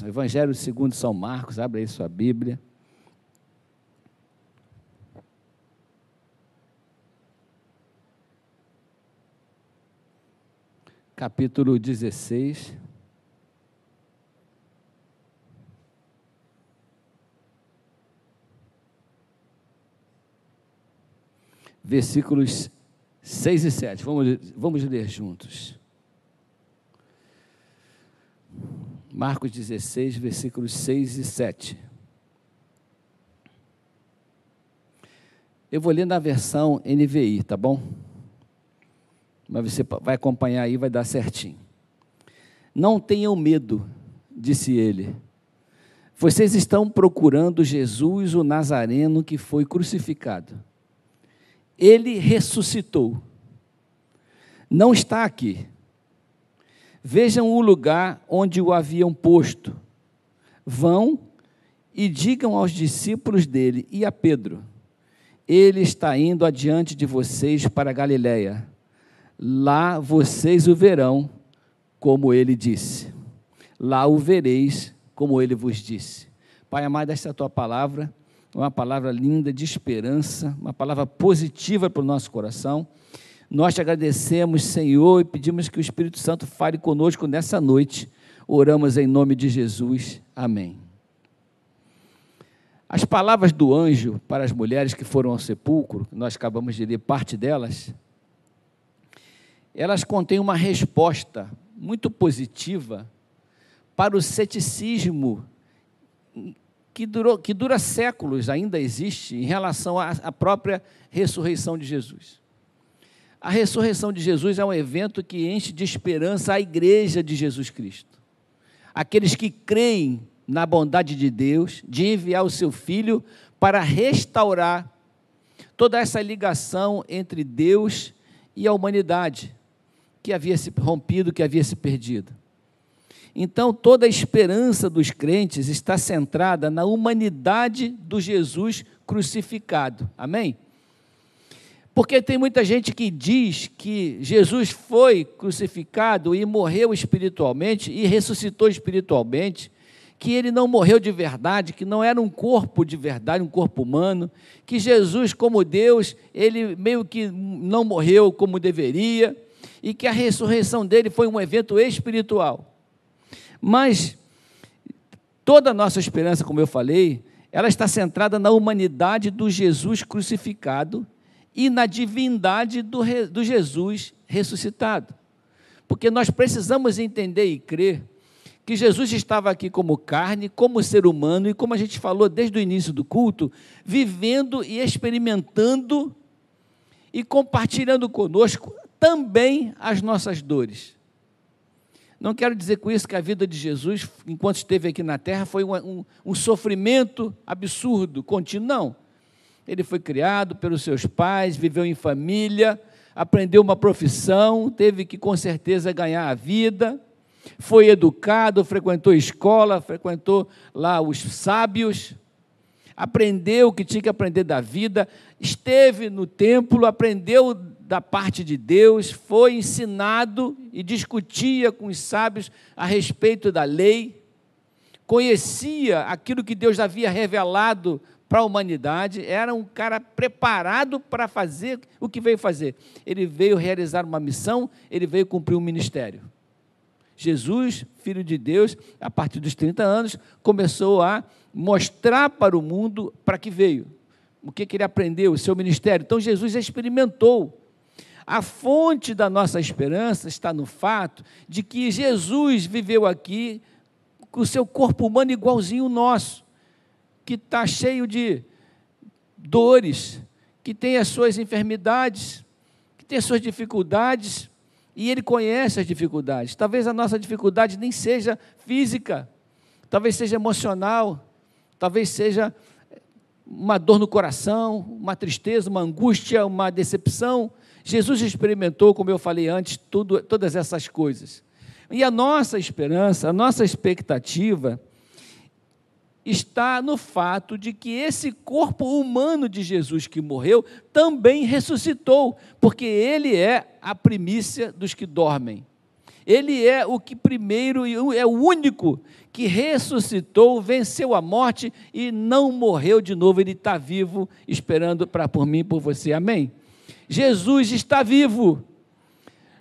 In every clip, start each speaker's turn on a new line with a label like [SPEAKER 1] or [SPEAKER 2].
[SPEAKER 1] Evangelho segundo São Marcos, abre aí sua Bíblia. Capítulo 16. Versículos 6 e 7. Vamos, vamos ler juntos. Marcos 16, versículos 6 e 7. Eu vou ler na versão NVI, tá bom? Mas você vai acompanhar aí, vai dar certinho. Não tenham medo, disse ele. Vocês estão procurando Jesus, o Nazareno, que foi crucificado. Ele ressuscitou. Não está aqui Vejam o lugar onde o haviam posto. Vão e digam aos discípulos dele e a Pedro: Ele está indo adiante de vocês para Galiléia. Lá vocês o verão, como ele disse. Lá o vereis, como ele vos disse. Pai amado, esta é a tua palavra, uma palavra linda de esperança, uma palavra positiva para o nosso coração. Nós te agradecemos, Senhor, e pedimos que o Espírito Santo fale conosco nessa noite. Oramos em nome de Jesus. Amém. As palavras do anjo para as mulheres que foram ao sepulcro, nós acabamos de ler parte delas, elas contêm uma resposta muito positiva para o ceticismo que, durou, que dura séculos, ainda existe, em relação à própria ressurreição de Jesus. A ressurreição de Jesus é um evento que enche de esperança a igreja de Jesus Cristo. Aqueles que creem na bondade de Deus, de enviar o seu filho para restaurar toda essa ligação entre Deus e a humanidade, que havia se rompido, que havia se perdido. Então, toda a esperança dos crentes está centrada na humanidade do Jesus crucificado. Amém? Porque tem muita gente que diz que Jesus foi crucificado e morreu espiritualmente e ressuscitou espiritualmente, que ele não morreu de verdade, que não era um corpo de verdade, um corpo humano, que Jesus, como Deus, ele meio que não morreu como deveria, e que a ressurreição dele foi um evento espiritual. Mas toda a nossa esperança, como eu falei, ela está centrada na humanidade do Jesus crucificado e na divindade do, do Jesus ressuscitado. Porque nós precisamos entender e crer que Jesus estava aqui como carne, como ser humano e, como a gente falou desde o início do culto, vivendo e experimentando e compartilhando conosco também as nossas dores. Não quero dizer com isso que a vida de Jesus, enquanto esteve aqui na terra, foi um, um, um sofrimento absurdo, contínuo. Não. Ele foi criado pelos seus pais, viveu em família, aprendeu uma profissão, teve que com certeza ganhar a vida, foi educado, frequentou escola, frequentou lá os sábios, aprendeu o que tinha que aprender da vida, esteve no templo, aprendeu da parte de Deus, foi ensinado e discutia com os sábios a respeito da lei, conhecia aquilo que Deus havia revelado para a humanidade, era um cara preparado para fazer o que veio fazer. Ele veio realizar uma missão, ele veio cumprir um ministério. Jesus, filho de Deus, a partir dos 30 anos, começou a mostrar para o mundo para que veio, o que, que ele aprendeu, o seu ministério. Então, Jesus experimentou. A fonte da nossa esperança está no fato de que Jesus viveu aqui com o seu corpo humano igualzinho o nosso que está cheio de dores, que tem as suas enfermidades, que tem as suas dificuldades, e Ele conhece as dificuldades. Talvez a nossa dificuldade nem seja física, talvez seja emocional, talvez seja uma dor no coração, uma tristeza, uma angústia, uma decepção. Jesus experimentou, como eu falei antes, tudo, todas essas coisas. E a nossa esperança, a nossa expectativa, está no fato de que esse corpo humano de Jesus que morreu também ressuscitou, porque ele é a primícia dos que dormem. Ele é o que primeiro é o único que ressuscitou, venceu a morte e não morreu de novo. Ele está vivo, esperando para por mim por você. Amém? Jesus está vivo.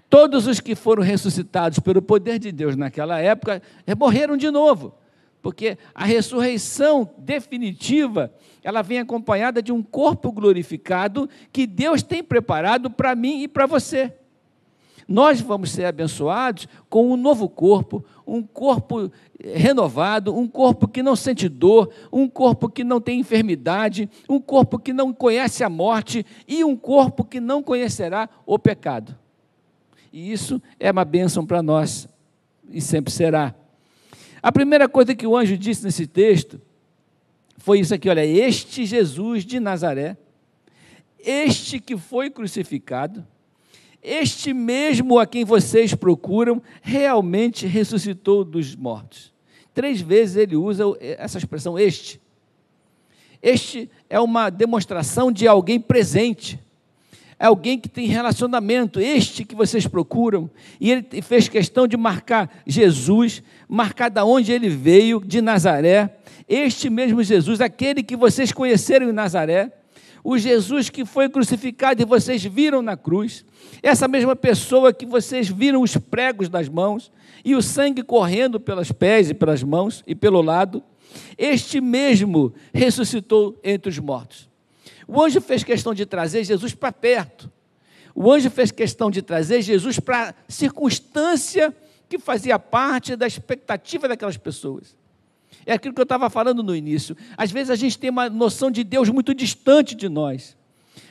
[SPEAKER 1] Todos os que foram ressuscitados pelo poder de Deus naquela época morreram de novo, porque a ressurreição definitiva ela vem acompanhada de um corpo glorificado que Deus tem preparado para mim e para você. Nós vamos ser abençoados com um novo corpo, um corpo renovado, um corpo que não sente dor, um corpo que não tem enfermidade, um corpo que não conhece a morte e um corpo que não conhecerá o pecado. E isso é uma bênção para nós e sempre será. A primeira coisa que o anjo disse nesse texto foi isso aqui: olha, este Jesus de Nazaré, este que foi crucificado, este mesmo a quem vocês procuram, realmente ressuscitou dos mortos. Três vezes ele usa essa expressão este. Este é uma demonstração de alguém presente é alguém que tem relacionamento, este que vocês procuram. E ele fez questão de marcar Jesus, marcar da onde ele veio, de Nazaré. Este mesmo Jesus, aquele que vocês conheceram em Nazaré, o Jesus que foi crucificado e vocês viram na cruz, essa mesma pessoa que vocês viram os pregos das mãos e o sangue correndo pelas pés e pelas mãos e pelo lado, este mesmo ressuscitou entre os mortos. O anjo fez questão de trazer Jesus para perto. O anjo fez questão de trazer Jesus para a circunstância que fazia parte da expectativa daquelas pessoas. É aquilo que eu estava falando no início. Às vezes a gente tem uma noção de Deus muito distante de nós,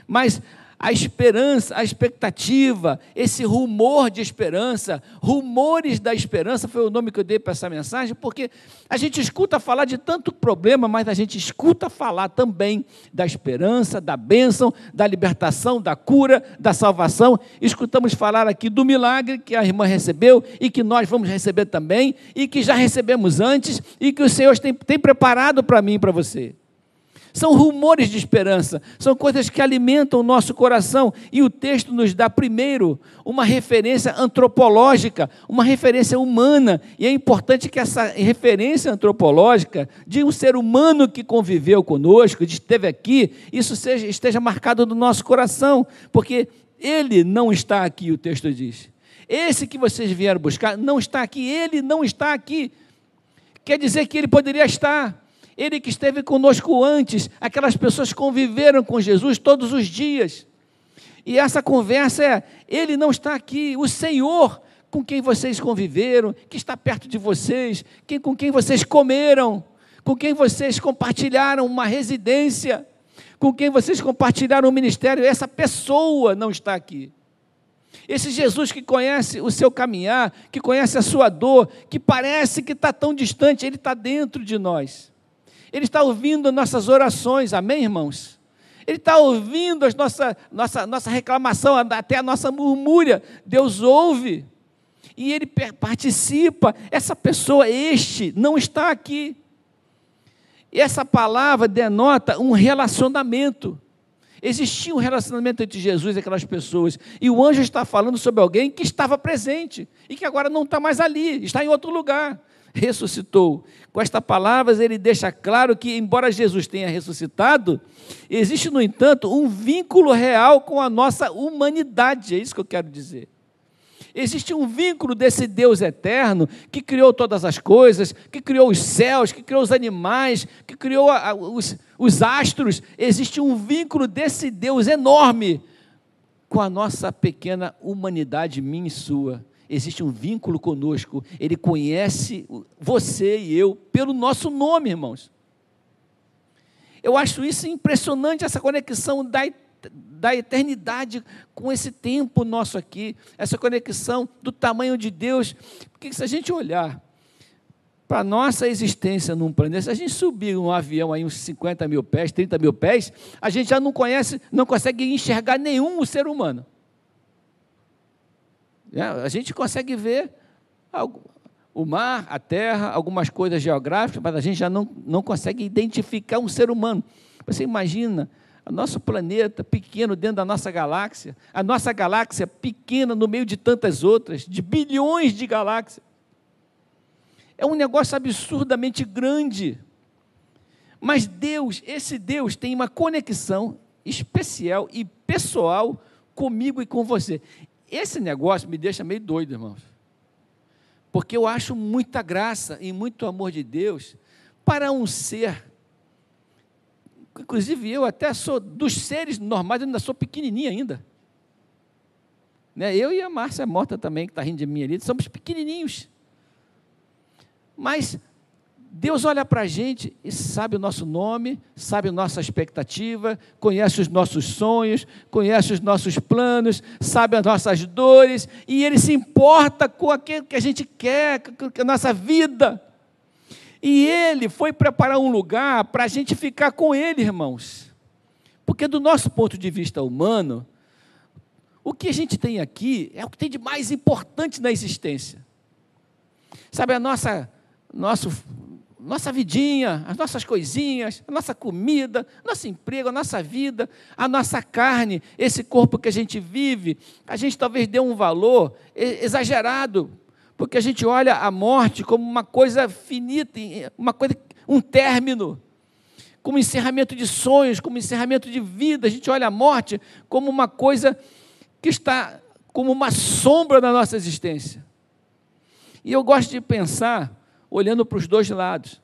[SPEAKER 1] mas a esperança, a expectativa, esse rumor de esperança, rumores da esperança foi o nome que eu dei para essa mensagem, porque a gente escuta falar de tanto problema, mas a gente escuta falar também da esperança, da bênção, da libertação, da cura, da salvação. Escutamos falar aqui do milagre que a irmã recebeu e que nós vamos receber também, e que já recebemos antes, e que o Senhor tem, tem preparado para mim e para você. São rumores de esperança, são coisas que alimentam o nosso coração. E o texto nos dá, primeiro, uma referência antropológica, uma referência humana. E é importante que essa referência antropológica de um ser humano que conviveu conosco, que esteve aqui, isso seja, esteja marcado no nosso coração, porque ele não está aqui, o texto diz. Esse que vocês vieram buscar não está aqui, ele não está aqui. Quer dizer que ele poderia estar ele que esteve conosco antes, aquelas pessoas conviveram com Jesus todos os dias. E essa conversa é: Ele não está aqui, o Senhor com quem vocês conviveram, que está perto de vocês, quem, com quem vocês comeram, com quem vocês compartilharam uma residência, com quem vocês compartilharam um ministério, essa pessoa não está aqui. Esse Jesus que conhece o seu caminhar, que conhece a sua dor, que parece que está tão distante, ele está dentro de nós. Ele está ouvindo nossas orações, amém, irmãos? Ele está ouvindo a nossa, nossa, nossa reclamação, até a nossa murmúria. Deus ouve. E ele participa. Essa pessoa, este, não está aqui. E essa palavra denota um relacionamento. Existia um relacionamento entre Jesus e aquelas pessoas. E o anjo está falando sobre alguém que estava presente e que agora não está mais ali, está em outro lugar ressuscitou. Com estas palavras, ele deixa claro que, embora Jesus tenha ressuscitado, existe, no entanto, um vínculo real com a nossa humanidade, é isso que eu quero dizer. Existe um vínculo desse Deus eterno que criou todas as coisas, que criou os céus, que criou os animais, que criou os, os astros. Existe um vínculo desse Deus enorme com a nossa pequena humanidade, minha e sua existe um vínculo conosco. Ele conhece você e eu pelo nosso nome, irmãos. Eu acho isso impressionante, essa conexão da, da eternidade com esse tempo nosso aqui, essa conexão do tamanho de Deus. Porque se a gente olhar para a nossa existência num planeta, se a gente subir um avião aí uns 50 mil pés, 30 mil pés, a gente já não conhece, não consegue enxergar nenhum ser humano. É, a gente consegue ver o mar, a terra, algumas coisas geográficas, mas a gente já não, não consegue identificar um ser humano. Você imagina o nosso planeta pequeno dentro da nossa galáxia, a nossa galáxia pequena no meio de tantas outras, de bilhões de galáxias. É um negócio absurdamente grande. Mas Deus, esse Deus, tem uma conexão especial e pessoal comigo e com você. Esse negócio me deixa meio doido, irmãos. Porque eu acho muita graça e muito amor de Deus para um ser. Inclusive eu até sou dos seres normais, eu ainda sou pequenininho ainda. Né? Eu e a Márcia Morta também, que está rindo de mim ali, somos pequenininhos. Mas Deus olha para a gente e sabe o nosso nome, sabe a nossa expectativa, conhece os nossos sonhos, conhece os nossos planos, sabe as nossas dores, e Ele se importa com aquilo que a gente quer, com a nossa vida. E Ele foi preparar um lugar para a gente ficar com Ele, irmãos. Porque, do nosso ponto de vista humano, o que a gente tem aqui é o que tem de mais importante na existência. Sabe, a nossa, nosso nossa vidinha, as nossas coisinhas, a nossa comida, nosso emprego, a nossa vida, a nossa carne, esse corpo que a gente vive, a gente talvez dê um valor exagerado, porque a gente olha a morte como uma coisa finita, uma coisa, um término, como encerramento de sonhos, como encerramento de vida. A gente olha a morte como uma coisa que está como uma sombra na nossa existência. E eu gosto de pensar olhando para os dois lados.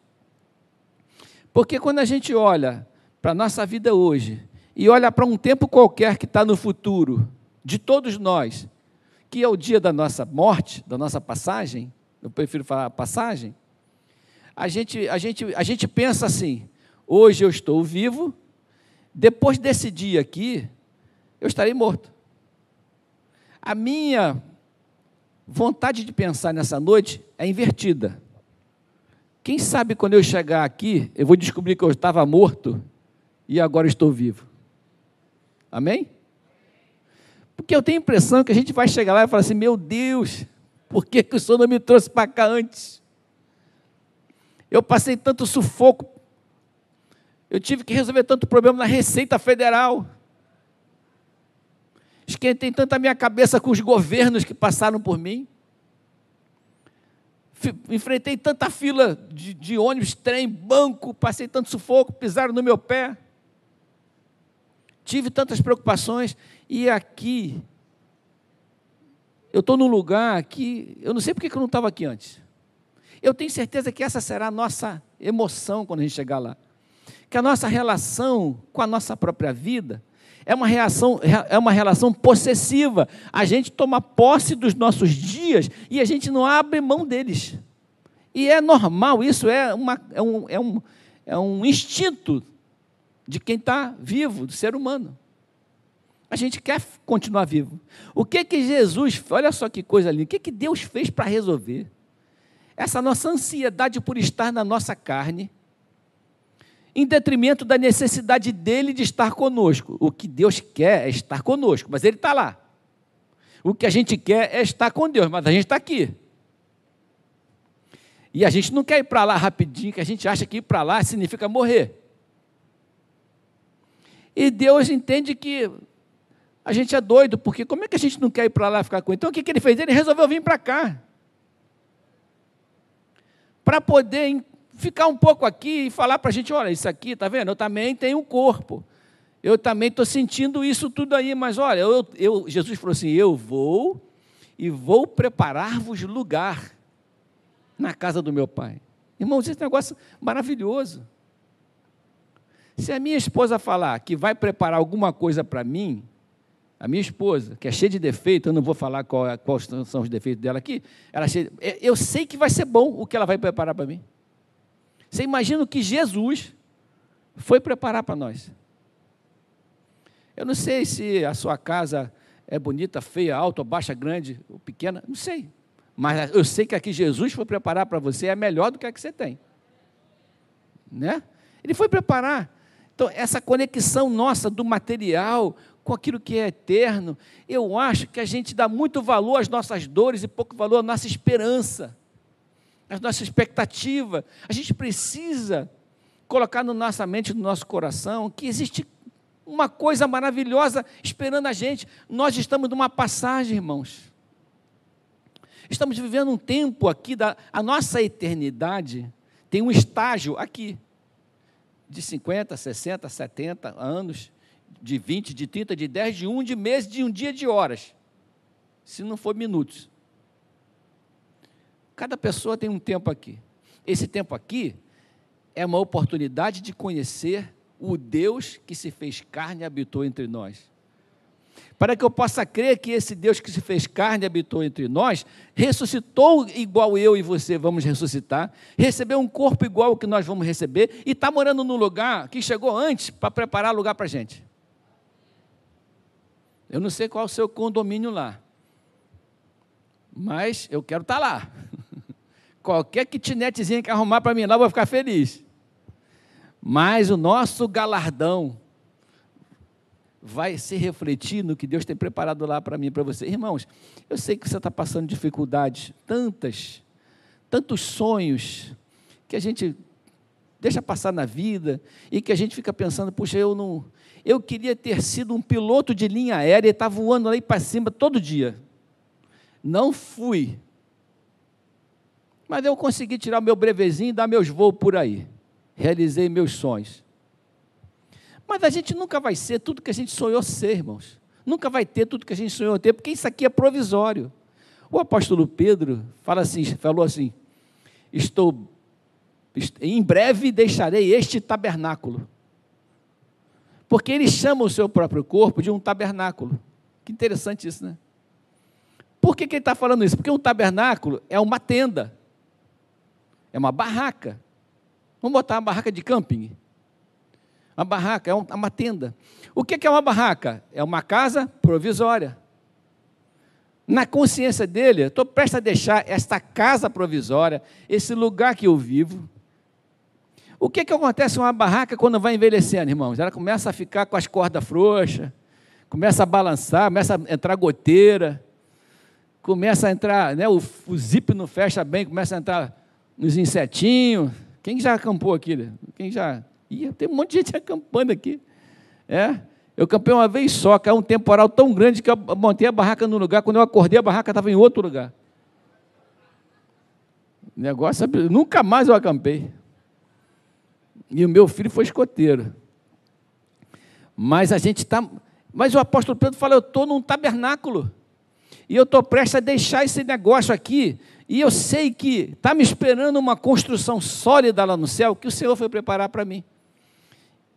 [SPEAKER 1] Porque quando a gente olha para a nossa vida hoje e olha para um tempo qualquer que está no futuro, de todos nós, que é o dia da nossa morte, da nossa passagem, eu prefiro falar passagem, a gente, a gente, a gente pensa assim: hoje eu estou vivo, depois desse dia aqui, eu estarei morto. A minha vontade de pensar nessa noite é invertida. Quem sabe quando eu chegar aqui, eu vou descobrir que eu estava morto e agora estou vivo. Amém? Porque eu tenho a impressão que a gente vai chegar lá e falar assim: meu Deus, por que, que o Senhor não me trouxe para cá antes? Eu passei tanto sufoco, eu tive que resolver tanto problema na Receita Federal. Esquentei tanto a minha cabeça com os governos que passaram por mim enfrentei tanta fila de, de, ônibus, trem, banco, passei tanto sufoco, pisaram no meu pé. Tive tantas preocupações. E aqui, eu estou num lugar que eu não sei porque eu não estava aqui antes. Eu tenho certeza que essa será a nossa emoção quando a gente chegar lá. Que a nossa relação com a nossa própria vida é uma, reação, é uma relação possessiva. A gente toma posse dos nossos dias e a gente não abre mão deles. E é normal, isso é, uma, é, um, é, um, é um instinto de quem está vivo, do ser humano. A gente quer continuar vivo. O que que Jesus, olha só que coisa linda, o que que Deus fez para resolver? Essa nossa ansiedade por estar na nossa carne, em detrimento da necessidade dele de estar conosco. O que Deus quer é estar conosco, mas ele está lá. O que a gente quer é estar com Deus, mas a gente está aqui. E a gente não quer ir para lá rapidinho, que a gente acha que ir para lá significa morrer. E Deus entende que a gente é doido, porque como é que a gente não quer ir para lá ficar com ele? Então o que, que ele fez? Ele resolveu vir para cá. Para poder ficar um pouco aqui e falar para a gente: olha, isso aqui, está vendo? Eu também tenho um corpo. Eu também estou sentindo isso tudo aí, mas olha, eu, eu, Jesus falou assim: eu vou e vou preparar-vos lugar na casa do meu pai. Irmãos, esse negócio maravilhoso. Se a minha esposa falar que vai preparar alguma coisa para mim, a minha esposa, que é cheia de defeitos, eu não vou falar qual, é, quais são os defeitos dela aqui, ela cheia, eu sei que vai ser bom o que ela vai preparar para mim. Você imagina o que Jesus foi preparar para nós. Eu não sei se a sua casa é bonita, feia, alta, baixa, grande ou pequena, não sei. Mas eu sei que aqui Jesus foi preparar para você é melhor do que a que você tem. Né? Ele foi preparar. Então, essa conexão nossa do material com aquilo que é eterno, eu acho que a gente dá muito valor às nossas dores e pouco valor à nossa esperança a nossa expectativa. A gente precisa colocar na nossa mente, no nosso coração, que existe uma coisa maravilhosa esperando a gente. Nós estamos numa passagem, irmãos. Estamos vivendo um tempo aqui, da, a nossa eternidade tem um estágio aqui, de 50, 60, 70 anos, de 20, de 30, de 10, de um, de mês, de um dia, de horas, se não for minutos. Cada pessoa tem um tempo aqui. Esse tempo aqui é uma oportunidade de conhecer o Deus que se fez carne e habitou entre nós. Para que eu possa crer que esse Deus que se fez carne e habitou entre nós, ressuscitou igual eu e você vamos ressuscitar, recebeu um corpo igual o que nós vamos receber, e está morando num lugar que chegou antes para preparar lugar para a gente. Eu não sei qual é o seu condomínio lá, mas eu quero estar tá lá. Qualquer kitnetzinha que arrumar para mim lá, eu vou ficar feliz. Mas o nosso galardão vai se refletir no que Deus tem preparado lá para mim e para você. Irmãos, eu sei que você está passando dificuldades, tantas, tantos sonhos que a gente deixa passar na vida e que a gente fica pensando, puxa, eu não, eu queria ter sido um piloto de linha aérea e estar tá voando aí para cima todo dia. Não fui. Mas eu consegui tirar meu brevezinho e dar meus voos por aí realizei meus sonhos. Mas a gente nunca vai ser tudo que a gente sonhou ser, irmãos. Nunca vai ter tudo que a gente sonhou ter, porque isso aqui é provisório. O apóstolo Pedro fala assim, falou assim: Estou em breve deixarei este tabernáculo. Porque ele chama o seu próprio corpo de um tabernáculo. Que interessante isso, né? Por que, que ele está falando isso? Porque um tabernáculo é uma tenda, é uma barraca. Vamos botar uma barraca de camping. Uma barraca é uma tenda. O que é uma barraca? É uma casa provisória. Na consciência dele, estou prestes a deixar esta casa provisória, esse lugar que eu vivo. O que, que acontece com uma barraca quando vai envelhecendo, irmãos? Ela começa a ficar com as cordas frouxas, começa a balançar, começa a entrar goteira, começa a entrar, né, o, o zip não fecha bem, começa a entrar nos insetinhos, quem já acampou aqui? Quem já. Ih, tem um monte de gente acampando aqui. É? Eu acampei uma vez só, caiu um temporal tão grande que eu montei a barraca no lugar. Quando eu acordei, a barraca estava em outro lugar. Negócio, nunca mais eu acampei. E o meu filho foi escoteiro. Mas a gente está. Mas o apóstolo Pedro fala: eu estou num tabernáculo. E eu estou prestes a deixar esse negócio aqui e eu sei que está me esperando uma construção sólida lá no céu que o Senhor foi preparar para mim.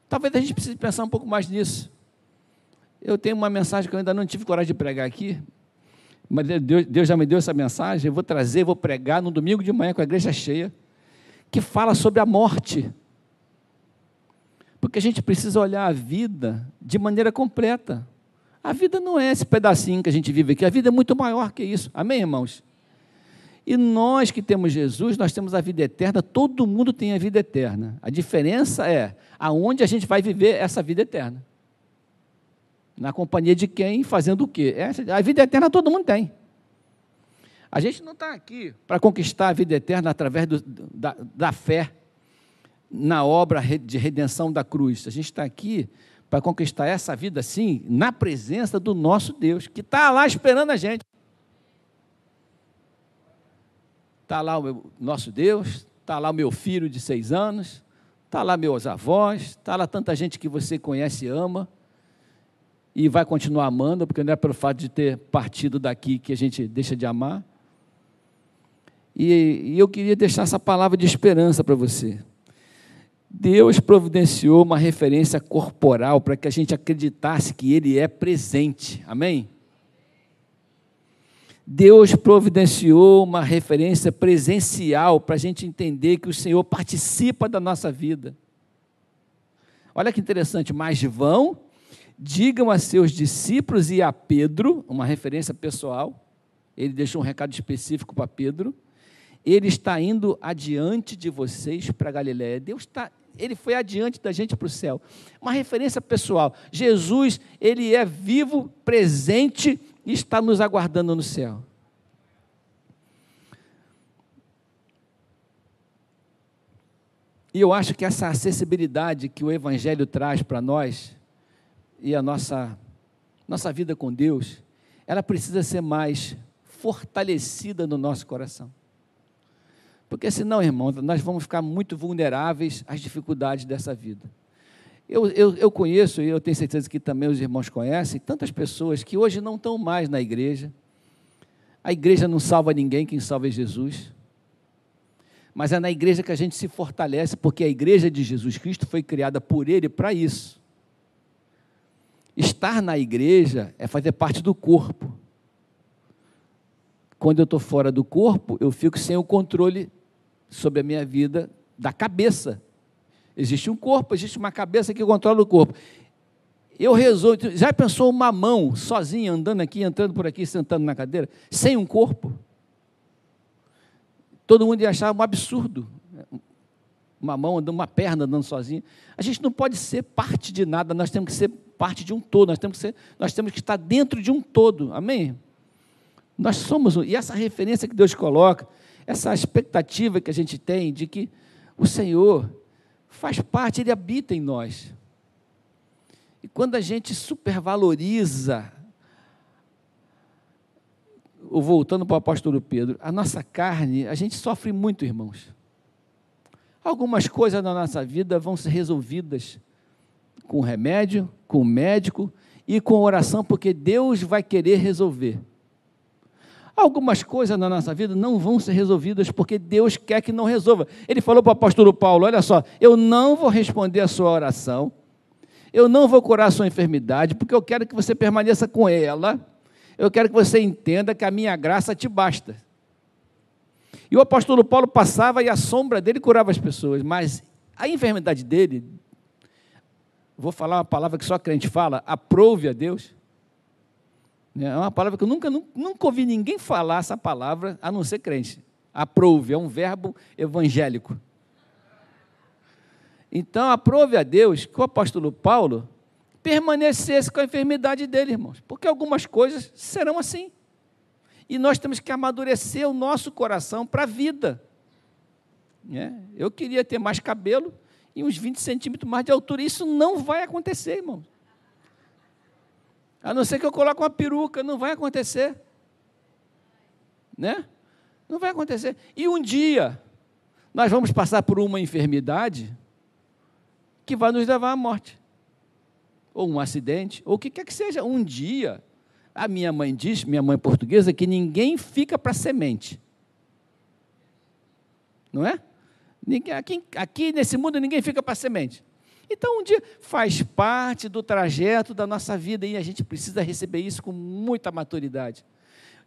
[SPEAKER 1] Talvez a gente precise pensar um pouco mais nisso. Eu tenho uma mensagem que eu ainda não tive coragem de pregar aqui, mas Deus, Deus já me deu essa mensagem. Eu vou trazer, vou pregar no domingo de manhã com a igreja cheia, que fala sobre a morte. Porque a gente precisa olhar a vida de maneira completa. A vida não é esse pedacinho que a gente vive aqui, a vida é muito maior que isso. Amém, irmãos? E nós que temos Jesus, nós temos a vida eterna, todo mundo tem a vida eterna. A diferença é aonde a gente vai viver essa vida eterna. Na companhia de quem, fazendo o quê? Essa, a vida eterna todo mundo tem. A gente não está aqui para conquistar a vida eterna através do, da, da fé na obra de redenção da cruz. A gente está aqui para conquistar essa vida, sim, na presença do nosso Deus, que está lá esperando a gente. Está lá o meu, nosso Deus, está lá o meu filho de seis anos, está lá meus avós, está lá tanta gente que você conhece e ama, e vai continuar amando, porque não é pelo fato de ter partido daqui que a gente deixa de amar. E, e eu queria deixar essa palavra de esperança para você. Deus providenciou uma referência corporal para que a gente acreditasse que Ele é presente. Amém? Deus providenciou uma referência presencial para a gente entender que o Senhor participa da nossa vida. Olha que interessante, mas vão, digam a seus discípulos e a Pedro, uma referência pessoal, ele deixou um recado específico para Pedro, ele está indo adiante de vocês para Galiléia. Deus está, ele foi adiante da gente para o céu. Uma referência pessoal. Jesus, ele é vivo, presente está nos aguardando no céu. E eu acho que essa acessibilidade que o Evangelho traz para nós, e a nossa, nossa vida com Deus, ela precisa ser mais fortalecida no nosso coração. Porque senão, irmão, nós vamos ficar muito vulneráveis às dificuldades dessa vida. Eu, eu, eu conheço, e eu tenho certeza que também os irmãos conhecem, tantas pessoas que hoje não estão mais na igreja. A igreja não salva ninguém, quem salva é Jesus. Mas é na igreja que a gente se fortalece, porque a igreja de Jesus Cristo foi criada por Ele para isso. Estar na igreja é fazer parte do corpo. Quando eu estou fora do corpo, eu fico sem o controle sobre a minha vida da cabeça. Existe um corpo, existe uma cabeça que controla o corpo. Eu resolvo. Já pensou uma mão sozinha andando aqui, entrando por aqui, sentando na cadeira, sem um corpo? Todo mundo ia achar um absurdo. Uma mão andando, uma perna andando sozinha. A gente não pode ser parte de nada, nós temos que ser parte de um todo, nós temos que, ser, nós temos que estar dentro de um todo. Amém? Nós somos, e essa referência que Deus coloca, essa expectativa que a gente tem de que o Senhor faz parte, Ele habita em nós. E quando a gente supervaloriza, voltando para o apóstolo Pedro, a nossa carne, a gente sofre muito, irmãos. Algumas coisas na nossa vida vão ser resolvidas com remédio, com médico e com oração, porque Deus vai querer resolver. Algumas coisas na nossa vida não vão ser resolvidas porque Deus quer que não resolva. Ele falou para o apóstolo Paulo: Olha só, eu não vou responder a sua oração, eu não vou curar a sua enfermidade, porque eu quero que você permaneça com ela, eu quero que você entenda que a minha graça te basta. E o apóstolo Paulo passava e a sombra dele curava as pessoas, mas a enfermidade dele, vou falar uma palavra que só crente fala, aprove a Deus. É uma palavra que eu nunca, nunca ouvi ninguém falar essa palavra, a não ser crente. Aprove, é um verbo evangélico. Então, aprove a Deus que o apóstolo Paulo permanecesse com a enfermidade dele, irmãos, porque algumas coisas serão assim. E nós temos que amadurecer o nosso coração para a vida. É, eu queria ter mais cabelo e uns 20 centímetros mais de altura. Isso não vai acontecer, irmãos. A não ser que eu coloque uma peruca, não vai acontecer. Né? Não vai acontecer. E um dia, nós vamos passar por uma enfermidade que vai nos levar à morte. Ou um acidente, ou o que quer que seja. Um dia, a minha mãe diz, minha mãe portuguesa, que ninguém fica para semente. Não é? Aqui, aqui nesse mundo ninguém fica para semente. Então, um dia faz parte do trajeto da nossa vida e a gente precisa receber isso com muita maturidade.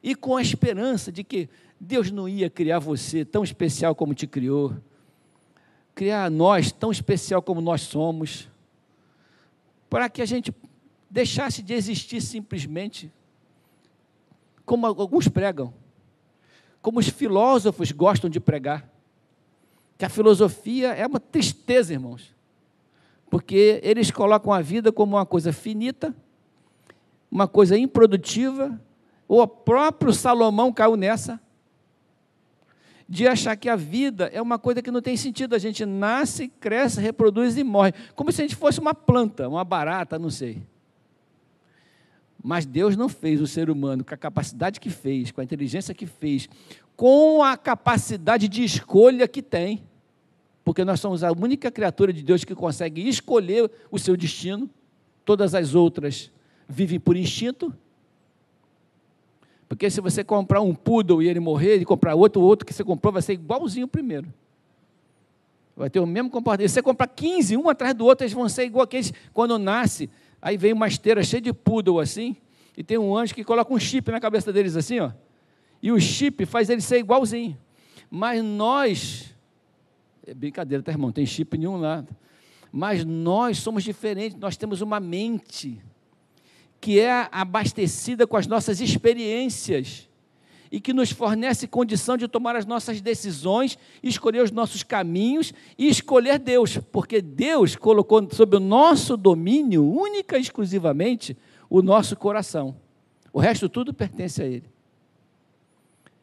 [SPEAKER 1] E com a esperança de que Deus não ia criar você tão especial como te criou, criar nós tão especial como nós somos, para que a gente deixasse de existir simplesmente como alguns pregam, como os filósofos gostam de pregar. Que a filosofia é uma tristeza, irmãos porque eles colocam a vida como uma coisa finita, uma coisa improdutiva. O próprio Salomão caiu nessa, de achar que a vida é uma coisa que não tem sentido. A gente nasce, cresce, reproduz e morre, como se a gente fosse uma planta, uma barata, não sei. Mas Deus não fez o ser humano com a capacidade que fez, com a inteligência que fez, com a capacidade de escolha que tem porque nós somos a única criatura de Deus que consegue escolher o seu destino, todas as outras vivem por instinto. Porque se você comprar um poodle e ele morrer, e comprar outro, o outro que você comprou vai ser igualzinho o primeiro. Vai ter o mesmo comportamento. Se você comprar 15, um atrás do outro, eles vão ser igual aqueles quando nasce. Aí vem uma esteira cheia de poodle assim, e tem um anjo que coloca um chip na cabeça deles assim, ó. E o chip faz ele ser igualzinho. Mas nós é brincadeira, tá, irmão? Tem chip nenhum lá. Mas nós somos diferentes, nós temos uma mente que é abastecida com as nossas experiências e que nos fornece condição de tomar as nossas decisões, escolher os nossos caminhos e escolher Deus, porque Deus colocou sob o nosso domínio, única e exclusivamente, o nosso coração. O resto tudo pertence a Ele.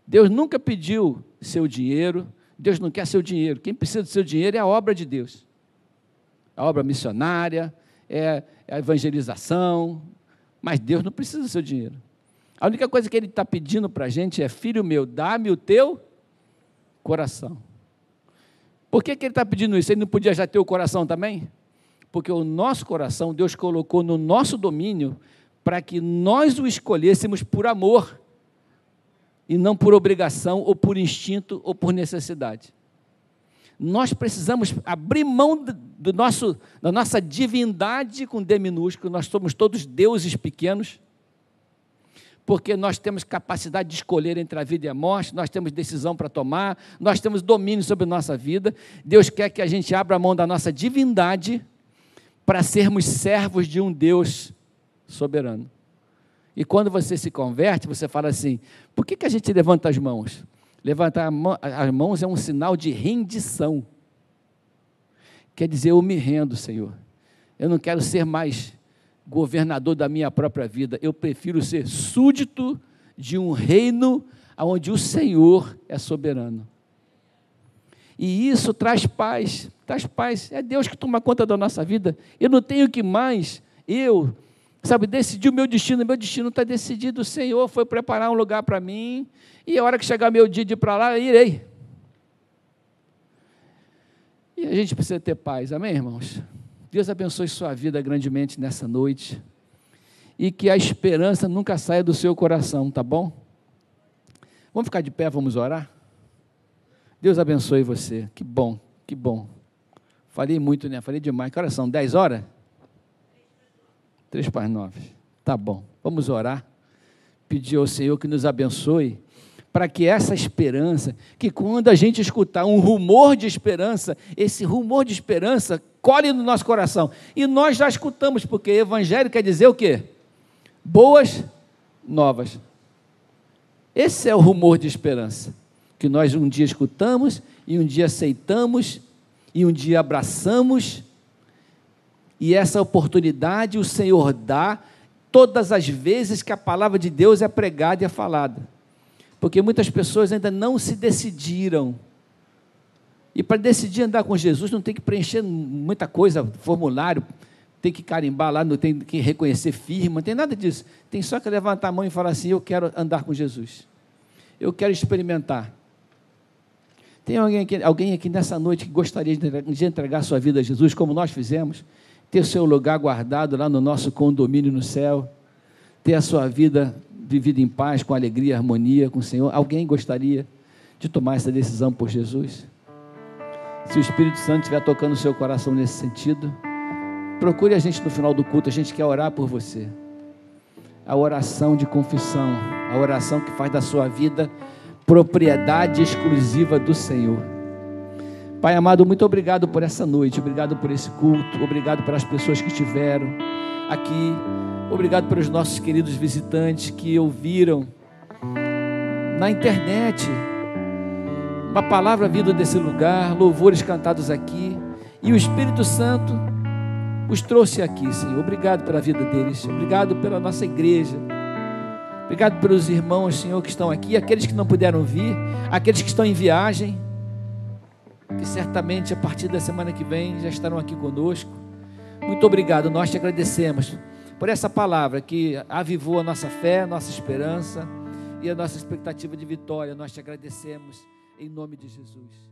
[SPEAKER 1] Deus nunca pediu seu dinheiro, Deus não quer seu dinheiro. Quem precisa do seu dinheiro é a obra de Deus. A obra missionária, é, a evangelização, mas Deus não precisa do seu dinheiro. A única coisa que Ele está pedindo para a gente é: Filho meu, dá-me o teu coração. Por que, que Ele está pedindo isso? Ele não podia já ter o coração também? Porque o nosso coração, Deus colocou no nosso domínio para que nós o escolhêssemos por amor e não por obrigação ou por instinto ou por necessidade. Nós precisamos abrir mão do nosso, da nossa divindade com D minúsculo, nós somos todos deuses pequenos, porque nós temos capacidade de escolher entre a vida e a morte, nós temos decisão para tomar, nós temos domínio sobre a nossa vida. Deus quer que a gente abra mão da nossa divindade para sermos servos de um Deus soberano. E quando você se converte, você fala assim: por que, que a gente levanta as mãos? Levantar as mãos é um sinal de rendição. Quer dizer, eu me rendo, Senhor. Eu não quero ser mais governador da minha própria vida. Eu prefiro ser súdito de um reino onde o Senhor é soberano. E isso traz paz, traz paz. É Deus que toma conta da nossa vida. Eu não tenho que mais, eu, sabe, decidir o meu destino. Meu destino está decidido. O Senhor foi preparar um lugar para mim. E a hora que chegar meu dia de ir para lá, irei. E a gente precisa ter paz, amém, irmãos? Deus abençoe sua vida grandemente nessa noite. E que a esperança nunca saia do seu coração, tá bom? Vamos ficar de pé, vamos orar? Deus abençoe você. Que bom, que bom. Falei muito, né? Falei demais. Que horas são? 10 horas? Três para nove. Tá bom. Vamos orar. Pedir ao Senhor que nos abençoe para que essa esperança, que quando a gente escutar um rumor de esperança, esse rumor de esperança colhe no nosso coração. E nós já escutamos, porque evangelho quer dizer o quê? Boas novas. Esse é o rumor de esperança, que nós um dia escutamos, e um dia aceitamos, e um dia abraçamos, e essa oportunidade o Senhor dá todas as vezes que a palavra de Deus é pregada e é falada porque muitas pessoas ainda não se decidiram. E para decidir andar com Jesus, não tem que preencher muita coisa, formulário, tem que carimbar lá, não tem que reconhecer firma, não tem nada disso. Tem só que levantar a mão e falar assim: Eu quero andar com Jesus. Eu quero experimentar. Tem alguém aqui, alguém aqui nessa noite que gostaria de entregar sua vida a Jesus, como nós fizemos? Ter seu lugar guardado lá no nosso condomínio no céu? Ter a sua vida vivido em paz, com alegria, harmonia com o Senhor? Alguém gostaria de tomar essa decisão por Jesus? Se o Espírito Santo estiver tocando o seu coração nesse sentido, procure a gente no final do culto, a gente quer orar por você. A oração de confissão, a oração que faz da sua vida propriedade exclusiva do Senhor. Pai amado, muito obrigado por essa noite, obrigado por esse culto, obrigado pelas pessoas que estiveram aqui Obrigado pelos nossos queridos visitantes que ouviram na internet uma palavra vinda desse lugar, louvores cantados aqui, e o Espírito Santo os trouxe aqui, Senhor. Obrigado pela vida deles, obrigado pela nossa igreja. Obrigado pelos irmãos, Senhor, que estão aqui, aqueles que não puderam vir, aqueles que estão em viagem, que certamente a partir da semana que vem já estarão aqui conosco. Muito obrigado, nós te agradecemos por essa palavra que avivou a nossa fé, a nossa esperança e a nossa expectativa de vitória. Nós te agradecemos em nome de Jesus.